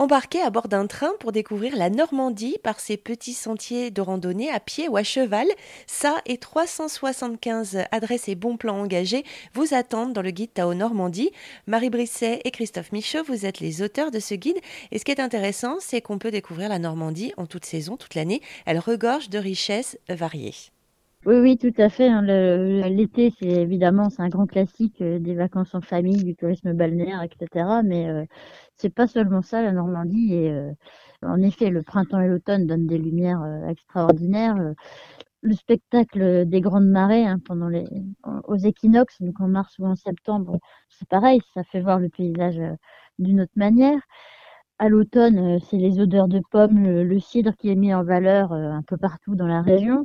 Embarquez à bord d'un train pour découvrir la Normandie par ses petits sentiers de randonnée à pied ou à cheval. Ça et 375 adresses et bons plans engagés vous attendent dans le guide Tao Normandie. Marie Brisset et Christophe Michaud, vous êtes les auteurs de ce guide. Et ce qui est intéressant, c'est qu'on peut découvrir la Normandie en toute saison, toute l'année. Elle regorge de richesses variées. Oui, oui, tout à fait. Hein. L'été, c'est évidemment c'est un grand classique euh, des vacances en famille, du tourisme balnéaire, etc. Mais euh, c'est pas seulement ça, la Normandie. Et euh, en effet, le printemps et l'automne donnent des lumières extraordinaires. Le spectacle des grandes marées hein, pendant les aux équinoxes, donc en mars ou en septembre, c'est pareil, ça fait voir le paysage d'une autre manière. À l'automne, c'est les odeurs de pommes, le, cidre qui est mis en valeur un peu partout dans la région.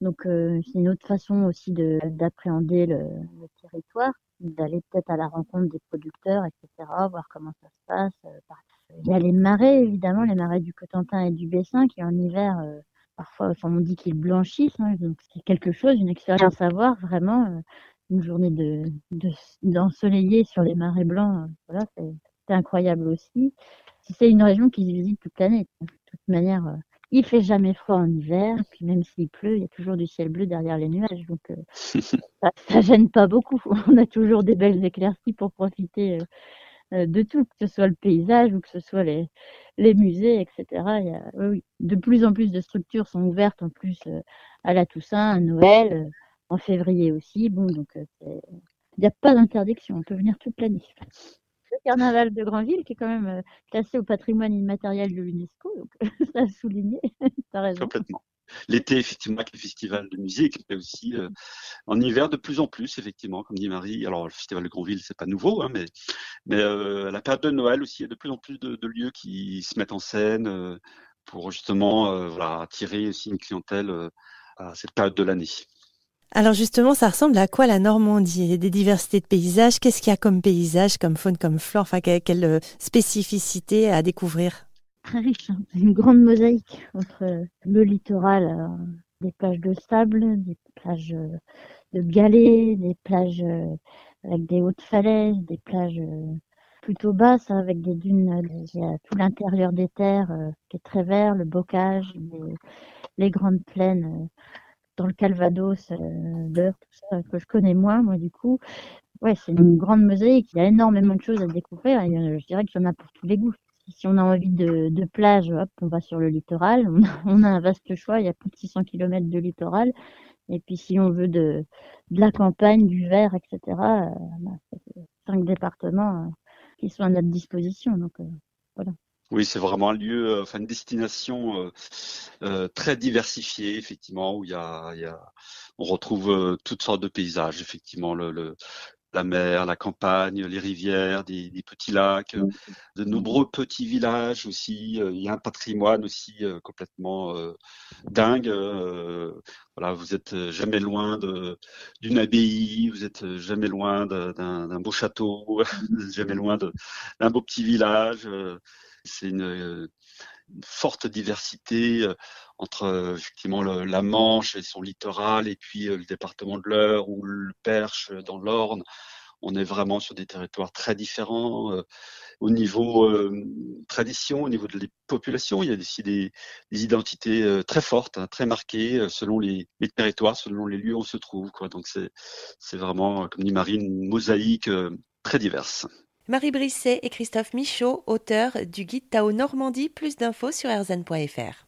Donc euh, c'est une autre façon aussi d'appréhender le, le, territoire, d'aller peut-être à la rencontre des producteurs, etc., voir comment ça se passe. Euh, il y a les marais, évidemment, les marais du Cotentin et du Bessin qui en hiver, euh, parfois, on dit qu'ils blanchissent. Hein, donc c'est quelque chose, une expérience à voir, vraiment. une journée de d'ensoleillé sur les marais blancs, voilà, c'est incroyable aussi. C'est une région qui se visite toute l'année. De toute manière, il fait jamais froid en hiver, puis même s'il pleut, il y a toujours du ciel bleu derrière les nuages, donc euh, ça, ça, gêne pas beaucoup. On a toujours des belles éclaircies pour profiter euh, euh, de tout, que ce soit le paysage ou que ce soit les, les musées, etc. Il y a, oui, de plus en plus de structures sont ouvertes en plus à la Toussaint, à Noël, en février aussi. Bon, donc il n'y a pas d'interdiction, on peut venir toute l'année carnaval de Grandville, qui est quand même euh, classé au patrimoine immatériel de l'UNESCO, donc ça a souligné, raison. Complètement. L'été, effectivement, avec le festival de musique, mais aussi euh, en hiver de plus en plus, effectivement, comme dit Marie. Alors, le festival de Grandville, c'est pas nouveau, hein, mais, mais euh, la période de Noël aussi, il y a de plus en plus de, lieux qui se mettent en scène pour justement voilà, attirer aussi une clientèle à cette période de l'année. Alors justement, ça ressemble à quoi la Normandie? Il des diversités de paysages. Qu'est-ce qu'il y a comme paysage, comme faune, comme flore? Enfin, quelle, euh, spécificité à découvrir? Très riche. Hein. Une grande mosaïque entre le littoral, euh, des plages de sable, des plages euh, de galets, des plages avec des hautes falaises, des plages plutôt basses avec des dunes. Il y a tout l'intérieur des terres qui est très vert, le bocage, les grandes plaines dans le Calvados, euh, tout ça, que je connais moins, moi, du coup. Ouais, c'est une grande mosaïque. Il y a énormément de choses à découvrir. je dirais qu'il y en a pour tous les goûts. Si on a envie de, de plage, hop, on va sur le littoral. On a, un vaste choix. Il y a plus de 600 km de littoral. Et puis, si on veut de, de la campagne, du vert, etc., euh, bah, cinq départements euh, qui sont à notre disposition. Donc, euh, voilà. Oui, c'est vraiment un lieu, euh, enfin une destination euh, euh, très diversifiée, effectivement, où il y a, y a on retrouve toutes sortes de paysages, effectivement, le, le, la mer, la campagne, les rivières, des, des petits lacs, de nombreux petits villages aussi. Il y a un patrimoine aussi complètement dingue. voilà, vous êtes jamais loin d'une abbaye, vous êtes jamais loin d'un beau château, jamais loin d'un beau petit village c'est une, forte diversité euh, entre euh, effectivement la Manche et son littoral et puis euh, le département de l'Eure ou le Perche dans l'Orne. On est vraiment sur des territoires très différents au niveau tradition, au niveau de populations. Il y a aussi des, identités très fortes, hein, très marquées selon les, territoires, selon les lieux où on se trouve. Donc c'est vraiment, comme dit Marie, une mosaïque très diverse. Marie Brisset et Christophe Michaud, auteurs du guide Tao Normandie. Plus d'infos sur rzn.fr.